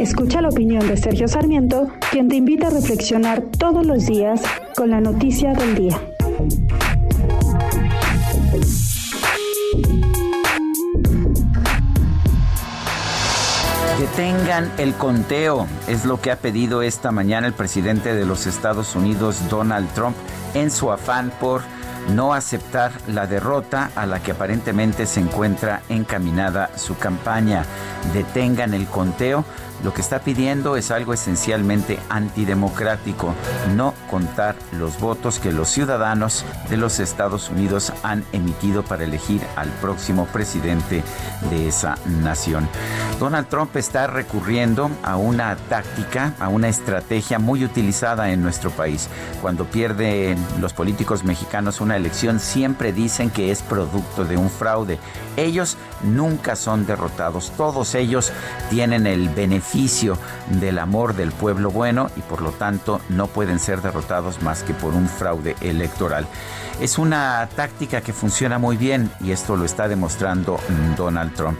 Escucha la opinión de Sergio Sarmiento, quien te invita a reflexionar todos los días con la noticia del día. Detengan el conteo, es lo que ha pedido esta mañana el presidente de los Estados Unidos, Donald Trump, en su afán por no aceptar la derrota a la que aparentemente se encuentra encaminada su campaña. Detengan el conteo. Lo que está pidiendo es algo esencialmente antidemocrático, no contar los votos que los ciudadanos de los Estados Unidos han emitido para elegir al próximo presidente de esa nación. Donald Trump está recurriendo a una táctica, a una estrategia muy utilizada en nuestro país. Cuando pierden los políticos mexicanos una elección, siempre dicen que es producto de un fraude. Ellos nunca son derrotados, todos ellos tienen el beneficio del amor del pueblo bueno y por lo tanto no pueden ser derrotados más que por un fraude electoral. Es una táctica que funciona muy bien y esto lo está demostrando Donald Trump.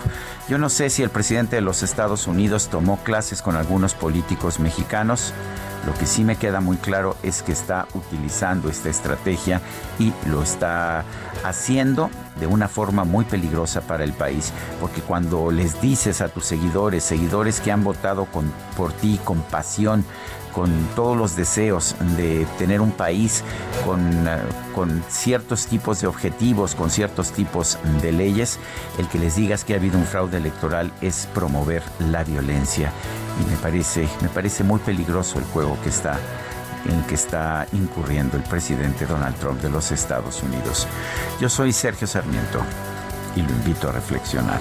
Yo no sé si el presidente de los Estados Unidos tomó clases con algunos políticos mexicanos. Lo que sí me queda muy claro es que está utilizando esta estrategia y lo está haciendo de una forma muy peligrosa para el país, porque cuando les dices a tus seguidores, seguidores que han votado con, por ti con pasión, con todos los deseos de tener un país con, uh, con, ciertos tipos de objetivos, con ciertos tipos de leyes, el que les digas que ha habido un fraude electoral es promover la violencia. Y me parece, me parece muy peligroso el juego que está en que está incurriendo el presidente Donald Trump de los Estados Unidos. Yo soy Sergio Sarmiento y lo invito a reflexionar.